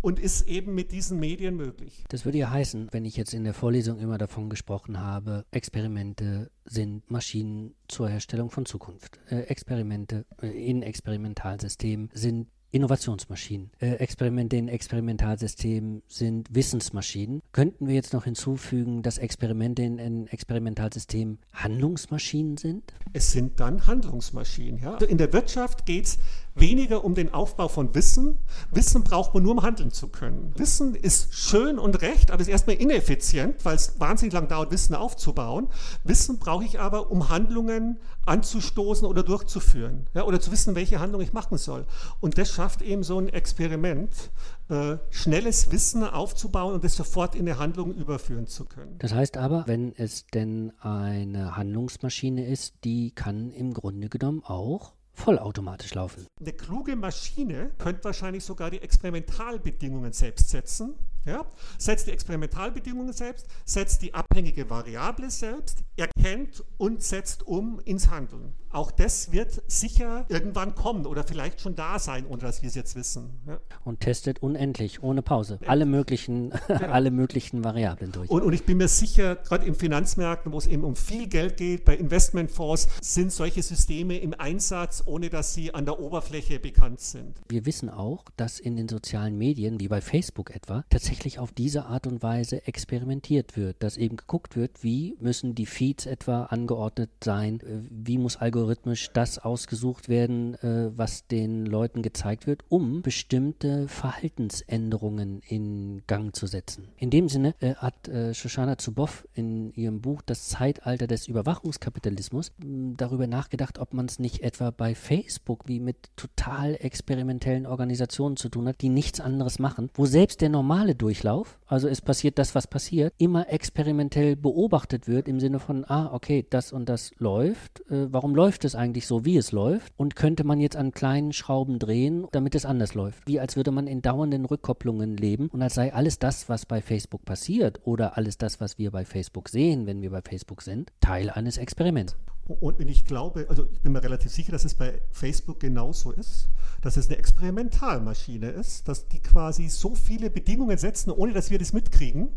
und ist eben mit diesen Medien möglich. Das würde ja heißen, wenn ich jetzt in der Vorlesung immer davon gesprochen habe, Experimente sind Maschinen zur Herstellung von Zukunft. Äh, Experimente äh, in Experimentalsystemen sind Innovationsmaschinen. Äh, Experimente in Experimentalsystemen sind Wissensmaschinen. Könnten wir jetzt noch hinzufügen, dass Experimente in, in Experimentalsystemen Handlungsmaschinen sind? Es sind dann Handlungsmaschinen. Ja? Also in der Wirtschaft geht es weniger um den Aufbau von Wissen. Wissen braucht man nur, um handeln zu können. Wissen ist schön und recht, aber ist erstmal ineffizient, weil es wahnsinnig lang dauert, Wissen aufzubauen. Wissen brauche ich aber, um Handlungen anzustoßen oder durchzuführen ja, oder zu wissen, welche Handlung ich machen soll. Und das schafft eben so ein Experiment, äh, schnelles Wissen aufzubauen und es sofort in eine Handlung überführen zu können. Das heißt aber, wenn es denn eine Handlungsmaschine ist, die kann im Grunde genommen auch vollautomatisch laufen. Eine kluge Maschine könnte wahrscheinlich sogar die Experimentalbedingungen selbst setzen. Ja? Setzt die Experimentalbedingungen selbst, setzt die abhängige Variable selbst, erkennt und setzt um ins Handeln. Auch das wird sicher irgendwann kommen oder vielleicht schon da sein, ohne dass wir es jetzt wissen. Ja? Und testet unendlich, ohne Pause, alle möglichen, <laughs> genau. alle möglichen Variablen durch. Und, und ich bin mir sicher, gerade im Finanzmärkten, wo es eben um viel Geld geht, bei Investmentfonds, sind solche Systeme im Einsatz, ohne dass sie an der Oberfläche bekannt sind. Wir wissen auch, dass in den sozialen Medien, wie bei Facebook etwa, tatsächlich auf diese Art und Weise experimentiert wird, dass eben geguckt wird, wie müssen die Feeds etwa angeordnet sein, äh, wie muss Algorithmus algorithmisch das ausgesucht werden, äh, was den Leuten gezeigt wird, um bestimmte Verhaltensänderungen in Gang zu setzen. In dem Sinne äh, hat äh, Shoshana Zuboff in ihrem Buch Das Zeitalter des Überwachungskapitalismus mh, darüber nachgedacht, ob man es nicht etwa bei Facebook wie mit total experimentellen Organisationen zu tun hat, die nichts anderes machen, wo selbst der normale Durchlauf, also es passiert das, was passiert, immer experimentell beobachtet wird im Sinne von, ah, okay, das und das läuft, äh, warum läuft läuft es eigentlich so, wie es läuft? Und könnte man jetzt an kleinen Schrauben drehen, damit es anders läuft? Wie als würde man in dauernden Rückkopplungen leben und als sei alles das, was bei Facebook passiert oder alles das, was wir bei Facebook sehen, wenn wir bei Facebook sind, Teil eines Experiments. Und ich glaube, also ich bin mir relativ sicher, dass es bei Facebook genauso ist, dass es eine Experimentalmaschine ist, dass die quasi so viele Bedingungen setzen, ohne dass wir das mitkriegen,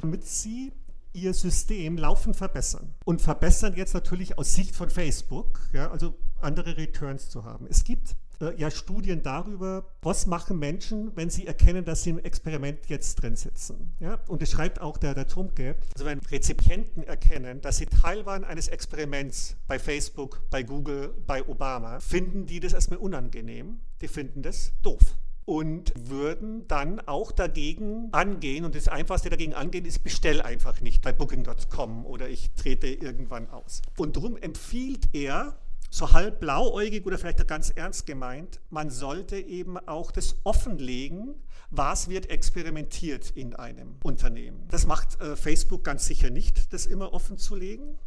damit sie ihr System laufend verbessern. Und verbessern jetzt natürlich aus Sicht von Facebook, ja, also andere Returns zu haben. Es gibt äh, ja Studien darüber, was machen Menschen, wenn sie erkennen, dass sie im Experiment jetzt drin sitzen. Ja? Und es schreibt auch der, der Trumke, also wenn Rezipienten erkennen, dass sie Teil waren eines Experiments bei Facebook, bei Google, bei Obama, finden die das erstmal unangenehm, die finden das doof und würden dann auch dagegen angehen. Und das Einfachste dagegen angehen ist, bestell einfach nicht bei Booking.com oder ich trete irgendwann aus. Und darum empfiehlt er, so halb blauäugig oder vielleicht ganz ernst gemeint, man sollte eben auch das offenlegen, was wird experimentiert in einem Unternehmen. Das macht äh, Facebook ganz sicher nicht, das immer offen zu legen.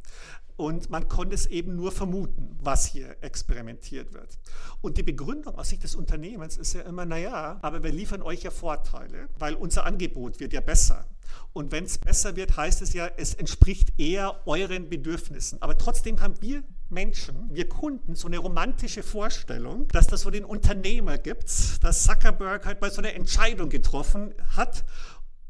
Und man konnte es eben nur vermuten, was hier experimentiert wird. Und die Begründung aus Sicht des Unternehmens ist ja immer, naja, aber wir liefern euch ja Vorteile, weil unser Angebot wird ja besser. Und wenn es besser wird, heißt es ja, es entspricht eher euren Bedürfnissen. Aber trotzdem haben wir Menschen, wir Kunden, so eine romantische Vorstellung, dass das so den Unternehmer gibt, dass Zuckerberg halt mal so eine Entscheidung getroffen hat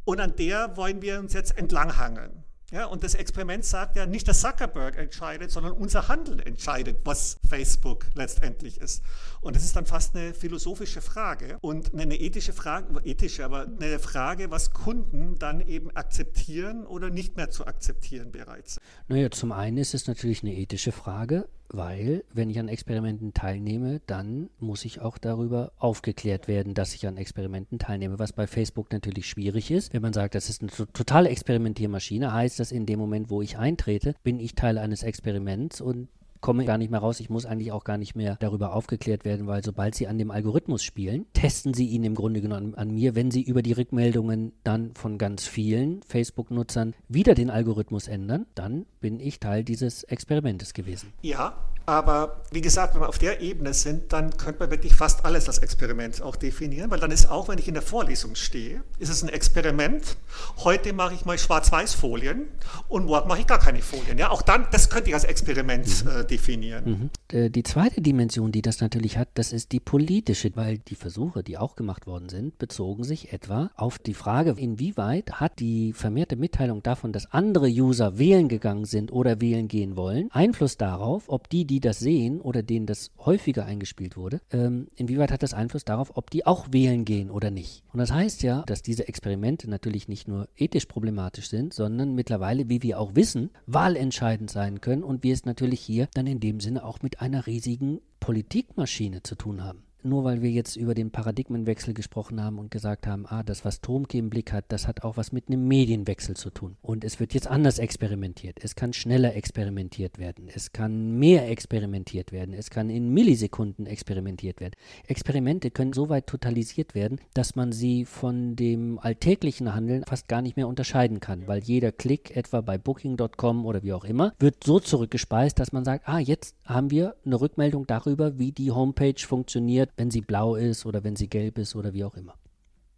und an der wollen wir uns jetzt entlanghangeln. Ja, und das Experiment sagt ja, nicht der Zuckerberg entscheidet, sondern unser Handeln entscheidet, was Facebook letztendlich ist. Und das ist dann fast eine philosophische Frage und eine ethische Frage, ethische, aber eine Frage, was Kunden dann eben akzeptieren oder nicht mehr zu akzeptieren bereits. Naja, zum einen ist es natürlich eine ethische Frage, weil wenn ich an Experimenten teilnehme, dann muss ich auch darüber aufgeklärt werden, dass ich an Experimenten teilnehme, was bei Facebook natürlich schwierig ist. Wenn man sagt, das ist eine totale Experimentiermaschine, heißt das in dem Moment, wo ich eintrete, bin ich Teil eines Experiments und komme gar nicht mehr raus. Ich muss eigentlich auch gar nicht mehr darüber aufgeklärt werden, weil sobald Sie an dem Algorithmus spielen, testen Sie ihn im Grunde genommen an mir. Wenn Sie über die Rückmeldungen dann von ganz vielen Facebook-Nutzern wieder den Algorithmus ändern, dann bin ich Teil dieses Experimentes gewesen. Ja, aber wie gesagt, wenn wir auf der Ebene sind, dann könnte man wirklich fast alles als Experiment auch definieren, weil dann ist auch, wenn ich in der Vorlesung stehe, ist es ein Experiment. Heute mache ich mal Schwarz-Weiß-Folien und morgen mache ich gar keine Folien. Ja, auch dann, das könnte ich als Experiment mhm. äh, definieren. Mhm. Äh, die zweite Dimension, die das natürlich hat, das ist die politische, weil die Versuche, die auch gemacht worden sind, bezogen sich etwa auf die Frage, inwieweit hat die vermehrte Mitteilung davon, dass andere User wählen gegangen sind oder wählen gehen wollen, Einfluss darauf, ob die, die das sehen oder denen das häufiger eingespielt wurde, ähm, inwieweit hat das Einfluss darauf, ob die auch wählen gehen oder nicht. Und das heißt ja, dass diese Experimente natürlich nicht nur ethisch problematisch sind, sondern mittlerweile, wie wir auch wissen, wahlentscheidend sein können und wir es natürlich hier dann in dem Sinne auch mit einer riesigen Politikmaschine zu tun haben nur weil wir jetzt über den Paradigmenwechsel gesprochen haben und gesagt haben, ah, das, was Tomke im Blick hat, das hat auch was mit einem Medienwechsel zu tun. Und es wird jetzt anders experimentiert. Es kann schneller experimentiert werden. Es kann mehr experimentiert werden. Es kann in Millisekunden experimentiert werden. Experimente können so weit totalisiert werden, dass man sie von dem alltäglichen Handeln fast gar nicht mehr unterscheiden kann, weil jeder Klick, etwa bei Booking.com oder wie auch immer, wird so zurückgespeist, dass man sagt, ah, jetzt haben wir eine Rückmeldung darüber, wie die Homepage funktioniert, wenn sie blau ist oder wenn sie gelb ist oder wie auch immer.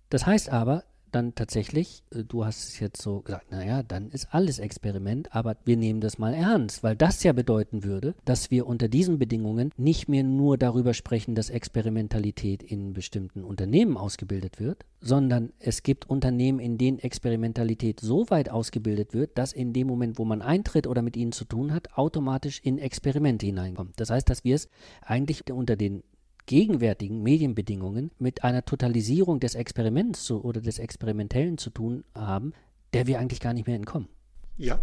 Das heißt aber dann tatsächlich, äh, du hast es jetzt so gesagt, naja, dann ist alles Experiment, aber wir nehmen das mal ernst, weil das ja bedeuten würde, dass wir unter diesen Bedingungen nicht mehr nur darüber sprechen, dass Experimentalität in bestimmten Unternehmen ausgebildet wird, sondern es gibt Unternehmen, in denen Experimentalität so weit ausgebildet wird, dass in dem Moment, wo man eintritt oder mit ihnen zu tun hat, automatisch in Experimente hineinkommt. Das heißt, dass wir es eigentlich unter den gegenwärtigen Medienbedingungen mit einer Totalisierung des Experiments zu, oder des Experimentellen zu tun haben, der wir eigentlich gar nicht mehr entkommen. Ja,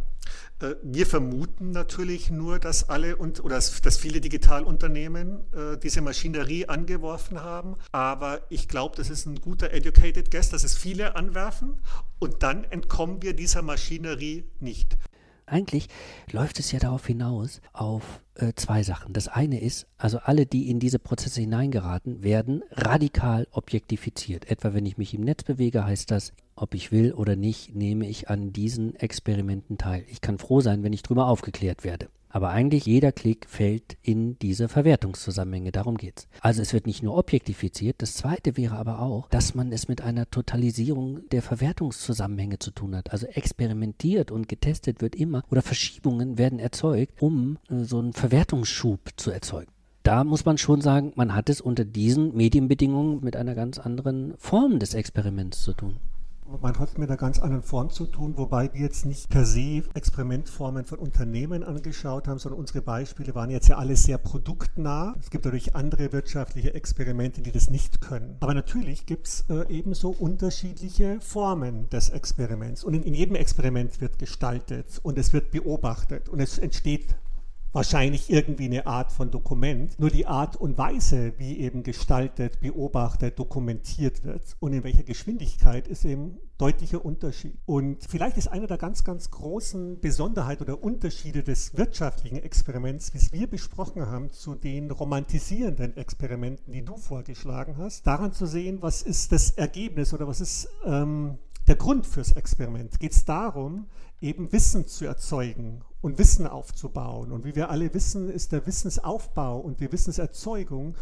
äh, wir vermuten natürlich nur, dass alle und oder dass viele Digitalunternehmen äh, diese Maschinerie angeworfen haben. Aber ich glaube, das ist ein guter educated guess, dass es viele anwerfen und dann entkommen wir dieser Maschinerie nicht. Eigentlich läuft es ja darauf hinaus, auf äh, zwei Sachen. Das eine ist, also alle, die in diese Prozesse hineingeraten, werden radikal objektifiziert. Etwa wenn ich mich im Netz bewege, heißt das, ob ich will oder nicht, nehme ich an diesen Experimenten teil. Ich kann froh sein, wenn ich darüber aufgeklärt werde. Aber eigentlich jeder Klick fällt in diese Verwertungszusammenhänge. Darum geht's. Also es wird nicht nur objektifiziert. Das zweite wäre aber auch, dass man es mit einer Totalisierung der Verwertungszusammenhänge zu tun hat. Also experimentiert und getestet wird immer oder Verschiebungen werden erzeugt, um äh, so einen Verwertungsschub zu erzeugen da muss man schon sagen, man hat es unter diesen Medienbedingungen mit einer ganz anderen Form des Experiments zu tun man hat mit einer ganz anderen Form zu tun, wobei wir jetzt nicht per se Experimentformen von Unternehmen angeschaut haben, sondern unsere Beispiele waren jetzt ja alle sehr produktnah. Es gibt natürlich andere wirtschaftliche Experimente, die das nicht können. Aber natürlich gibt es äh, ebenso unterschiedliche Formen des Experiments. Und in, in jedem Experiment wird gestaltet und es wird beobachtet und es entsteht wahrscheinlich irgendwie eine Art von Dokument. Nur die Art und Weise, wie eben gestaltet, beobachtet, dokumentiert wird und in welcher Geschwindigkeit ist eben deutlicher Unterschied. Und vielleicht ist einer der ganz, ganz großen Besonderheiten oder Unterschiede des wirtschaftlichen Experiments, wie es wir besprochen haben, zu den romantisierenden Experimenten, die du vorgeschlagen hast, daran zu sehen, was ist das Ergebnis oder was ist ähm, der Grund fürs Experiment. Geht es darum, eben Wissen zu erzeugen und Wissen aufzubauen. Und wie wir alle wissen, ist der Wissensaufbau und die Wissenserzeugung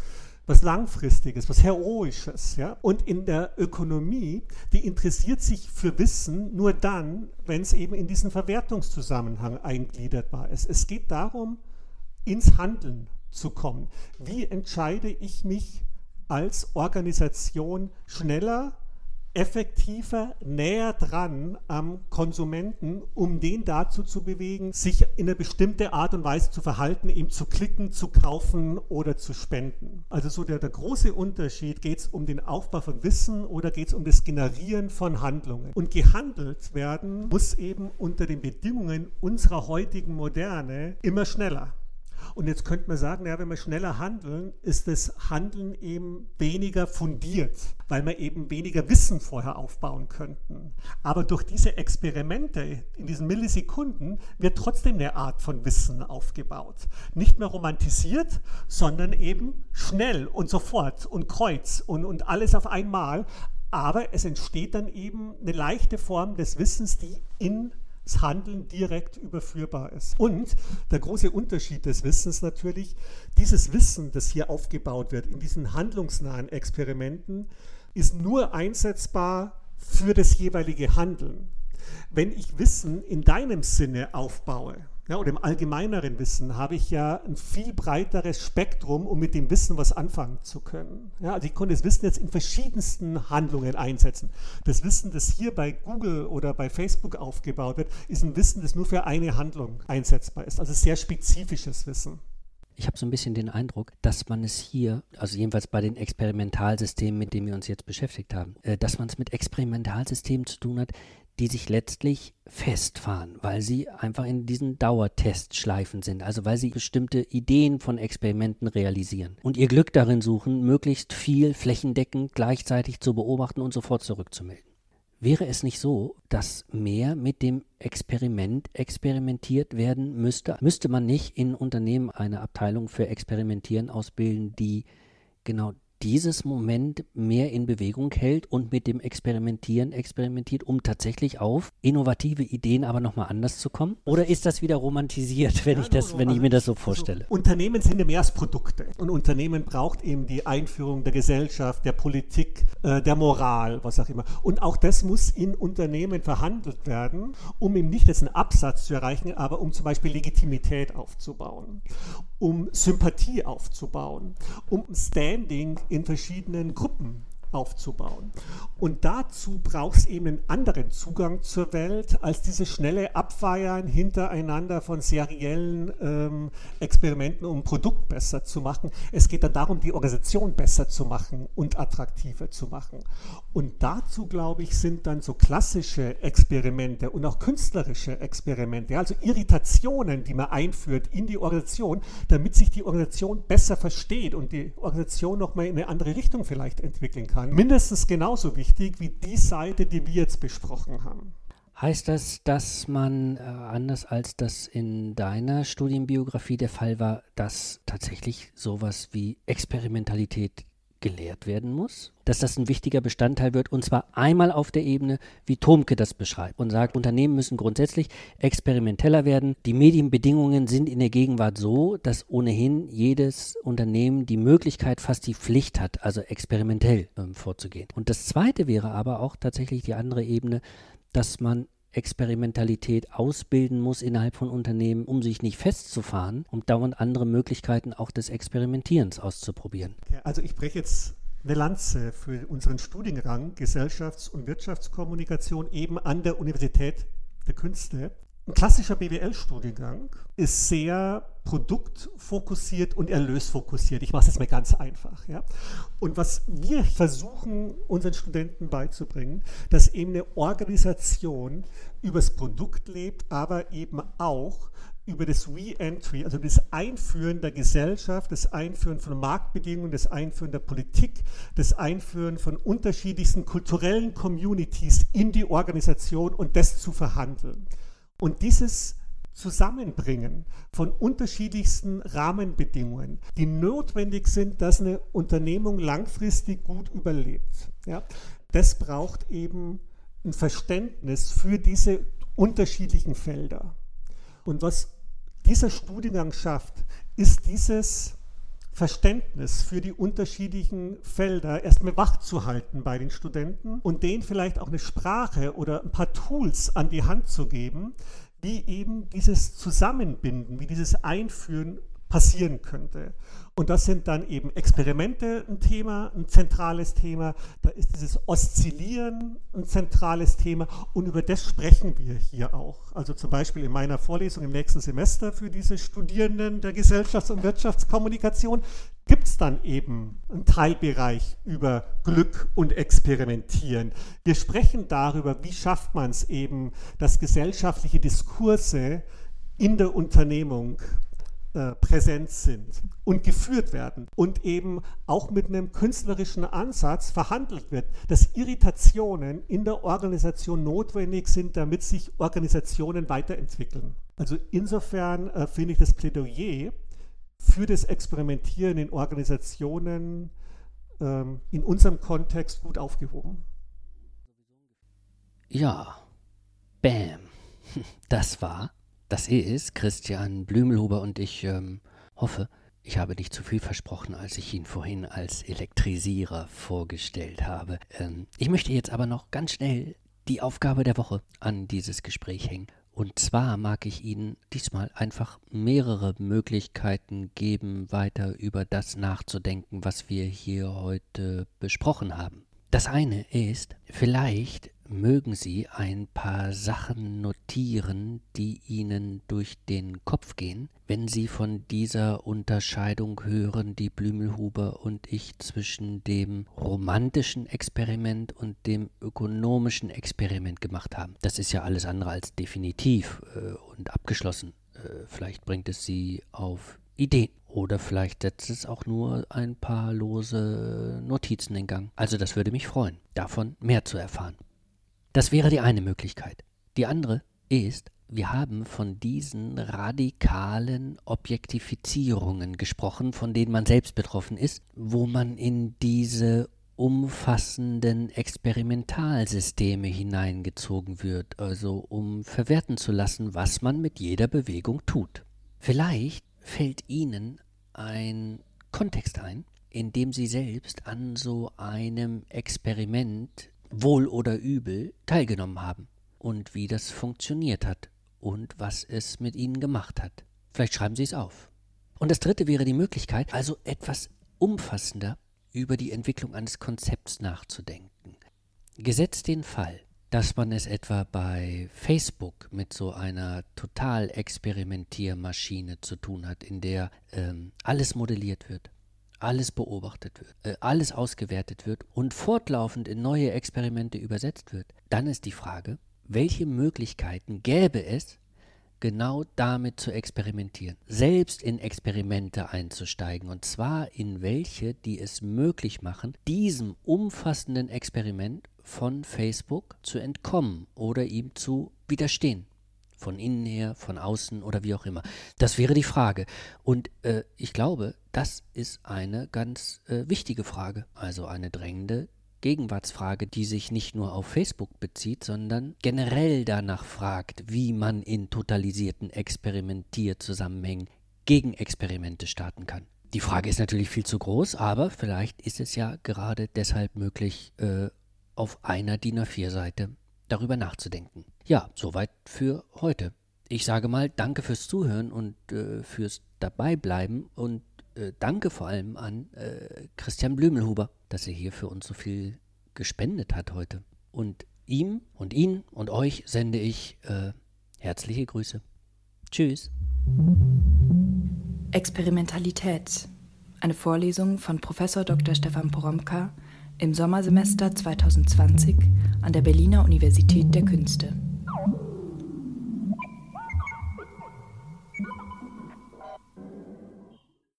was Langfristiges, was Heroisches. Ja? Und in der Ökonomie, die interessiert sich für Wissen nur dann, wenn es eben in diesen Verwertungszusammenhang eingliederbar ist. Es geht darum, ins Handeln zu kommen. Wie entscheide ich mich als Organisation schneller, effektiver, näher dran am Konsumenten, um den dazu zu bewegen, sich in eine bestimmte Art und Weise zu verhalten, ihm zu klicken, zu kaufen oder zu spenden. Also so der, der große Unterschied, geht es um den Aufbau von Wissen oder geht es um das Generieren von Handlungen. Und gehandelt werden muss eben unter den Bedingungen unserer heutigen Moderne immer schneller. Und jetzt könnte man sagen, ja, wenn wir schneller handeln, ist das Handeln eben weniger fundiert, weil wir eben weniger Wissen vorher aufbauen könnten. Aber durch diese Experimente in diesen Millisekunden wird trotzdem eine Art von Wissen aufgebaut. Nicht mehr romantisiert, sondern eben schnell und sofort und kreuz und, und alles auf einmal. Aber es entsteht dann eben eine leichte Form des Wissens, die in das Handeln direkt überführbar ist. Und der große Unterschied des Wissens natürlich, dieses Wissen, das hier aufgebaut wird in diesen handlungsnahen Experimenten, ist nur einsetzbar für das jeweilige Handeln. Wenn ich Wissen in deinem Sinne aufbaue, ja, oder im allgemeineren Wissen habe ich ja ein viel breiteres Spektrum, um mit dem Wissen was anfangen zu können. Ja, also ich konnte das Wissen jetzt in verschiedensten Handlungen einsetzen. Das Wissen, das hier bei Google oder bei Facebook aufgebaut wird, ist ein Wissen, das nur für eine Handlung einsetzbar ist. Also sehr spezifisches Wissen. Ich habe so ein bisschen den Eindruck, dass man es hier, also jedenfalls bei den Experimentalsystemen, mit denen wir uns jetzt beschäftigt haben, äh, dass man es mit Experimentalsystemen zu tun hat, die sich letztlich festfahren, weil sie einfach in diesen Dauertestschleifen sind, also weil sie bestimmte Ideen von Experimenten realisieren und ihr Glück darin suchen, möglichst viel flächendeckend gleichzeitig zu beobachten und sofort zurückzumelden. Wäre es nicht so, dass mehr mit dem Experiment experimentiert werden müsste? Müsste man nicht in Unternehmen eine Abteilung für Experimentieren ausbilden, die genau dieses Moment mehr in Bewegung hält und mit dem Experimentieren experimentiert, um tatsächlich auf innovative Ideen aber nochmal anders zu kommen? Oder ist das wieder romantisiert, wenn, ja, ich, das, wenn ich mir das so also vorstelle? Also, Unternehmen sind ja mehr als Produkte. Und Unternehmen braucht eben die Einführung der Gesellschaft, der Politik, äh, der Moral, was auch immer. Und auch das muss in Unternehmen verhandelt werden, um eben nicht jetzt einen Absatz zu erreichen, aber um zum Beispiel Legitimität aufzubauen, um Sympathie aufzubauen, um Standing in verschiedenen Gruppen aufzubauen. Und dazu braucht es eben einen anderen Zugang zur Welt als diese schnelle Abfeiern hintereinander von seriellen ähm, Experimenten, um ein Produkt besser zu machen. Es geht dann darum, die Organisation besser zu machen und attraktiver zu machen. Und dazu, glaube ich, sind dann so klassische Experimente und auch künstlerische Experimente, also Irritationen, die man einführt in die Organisation, damit sich die Organisation besser versteht und die Organisation nochmal in eine andere Richtung vielleicht entwickeln kann kann. Mindestens genauso wichtig wie die Seite, die wir jetzt besprochen haben. Heißt das, dass man, äh, anders als das in deiner Studienbiografie der Fall war, dass tatsächlich sowas wie Experimentalität gelehrt werden muss, dass das ein wichtiger Bestandteil wird und zwar einmal auf der Ebene, wie Tomke das beschreibt und sagt, Unternehmen müssen grundsätzlich experimenteller werden. Die Medienbedingungen sind in der Gegenwart so, dass ohnehin jedes Unternehmen die Möglichkeit, fast die Pflicht hat, also experimentell ähm, vorzugehen. Und das Zweite wäre aber auch tatsächlich die andere Ebene, dass man Experimentalität ausbilden muss innerhalb von Unternehmen, um sich nicht festzufahren, um dauernd andere Möglichkeiten auch des Experimentierens auszuprobieren. Also ich breche jetzt eine Lanze für unseren Studiengang Gesellschafts- und Wirtschaftskommunikation eben an der Universität der Künste. Ein klassischer BWL-Studiengang ist sehr produktfokussiert und erlösfokussiert. Ich mache es jetzt mal ganz einfach. Ja? Und was wir versuchen, unseren Studenten beizubringen, dass eben eine Organisation übers Produkt lebt, aber eben auch über das Re-Entry, also das Einführen der Gesellschaft, das Einführen von Marktbedingungen, das Einführen der Politik, das Einführen von unterschiedlichsten kulturellen Communities in die Organisation und das zu verhandeln. Und dieses Zusammenbringen von unterschiedlichsten Rahmenbedingungen, die notwendig sind, dass eine Unternehmung langfristig gut überlebt. Ja, das braucht eben ein Verständnis für diese unterschiedlichen Felder. Und was dieser Studiengang schafft, ist dieses Verständnis für die unterschiedlichen Felder erstmal wach zu halten bei den Studenten und denen vielleicht auch eine Sprache oder ein paar Tools an die Hand zu geben, wie eben dieses Zusammenbinden, wie dieses Einführen passieren könnte. Und das sind dann eben Experimente ein Thema, ein zentrales Thema. Da ist dieses Oszillieren ein zentrales Thema. Und über das sprechen wir hier auch. Also zum Beispiel in meiner Vorlesung im nächsten Semester für diese Studierenden der Gesellschafts- und Wirtschaftskommunikation gibt es dann eben einen Teilbereich über Glück und Experimentieren. Wir sprechen darüber, wie schafft man es eben, dass gesellschaftliche Diskurse in der Unternehmung äh, präsent sind und geführt werden und eben auch mit einem künstlerischen Ansatz verhandelt wird, dass Irritationen in der Organisation notwendig sind, damit sich Organisationen weiterentwickeln. Also insofern äh, finde ich das Plädoyer für das Experimentieren in Organisationen ähm, in unserem Kontext gut aufgehoben. Ja, bam, <laughs> das war das ist Christian Blümelhuber und ich ähm, hoffe, ich habe nicht zu viel versprochen, als ich ihn vorhin als Elektrisierer vorgestellt habe. Ähm, ich möchte jetzt aber noch ganz schnell die Aufgabe der Woche an dieses Gespräch hängen. Und zwar mag ich Ihnen diesmal einfach mehrere Möglichkeiten geben, weiter über das nachzudenken, was wir hier heute besprochen haben. Das eine ist, vielleicht mögen Sie ein paar Sachen notieren, die Ihnen durch den Kopf gehen, wenn Sie von dieser Unterscheidung hören, die Blümelhuber und ich zwischen dem romantischen Experiment und dem ökonomischen Experiment gemacht haben. Das ist ja alles andere als definitiv äh, und abgeschlossen. Äh, vielleicht bringt es Sie auf Ideen. Oder vielleicht setzt es auch nur ein paar lose Notizen in Gang. Also das würde mich freuen, davon mehr zu erfahren. Das wäre die eine Möglichkeit. Die andere ist, wir haben von diesen radikalen Objektifizierungen gesprochen, von denen man selbst betroffen ist, wo man in diese umfassenden Experimentalsysteme hineingezogen wird, also um verwerten zu lassen, was man mit jeder Bewegung tut. Vielleicht fällt Ihnen ein Kontext ein, in dem Sie selbst an so einem Experiment wohl oder übel teilgenommen haben und wie das funktioniert hat und was es mit ihnen gemacht hat. Vielleicht schreiben Sie es auf. Und das dritte wäre die Möglichkeit, also etwas umfassender über die Entwicklung eines Konzepts nachzudenken. Gesetzt den Fall, dass man es etwa bei Facebook mit so einer Total-Experimentiermaschine zu tun hat, in der ähm, alles modelliert wird, alles beobachtet wird, äh, alles ausgewertet wird und fortlaufend in neue Experimente übersetzt wird, dann ist die Frage, welche Möglichkeiten gäbe es, genau damit zu experimentieren, selbst in Experimente einzusteigen, und zwar in welche, die es möglich machen, diesem umfassenden Experiment von Facebook zu entkommen oder ihm zu widerstehen von innen her, von außen oder wie auch immer. Das wäre die Frage. Und äh, ich glaube, das ist eine ganz äh, wichtige Frage, also eine drängende Gegenwartsfrage, die sich nicht nur auf Facebook bezieht, sondern generell danach fragt, wie man in totalisierten Experimentierzusammenhängen Gegenexperimente starten kann. Die Frage ist natürlich viel zu groß, aber vielleicht ist es ja gerade deshalb möglich, äh, auf einer DIN A4-Seite darüber nachzudenken. Ja, soweit für heute. Ich sage mal danke fürs Zuhören und äh, fürs Dabeibleiben und äh, danke vor allem an äh, Christian Blümelhuber, dass er hier für uns so viel gespendet hat heute. Und ihm und ihn und euch sende ich äh, herzliche Grüße. Tschüss. Experimentalität. Eine Vorlesung von Professor Dr. Stefan Poromka im Sommersemester 2020 an der Berliner Universität der Künste.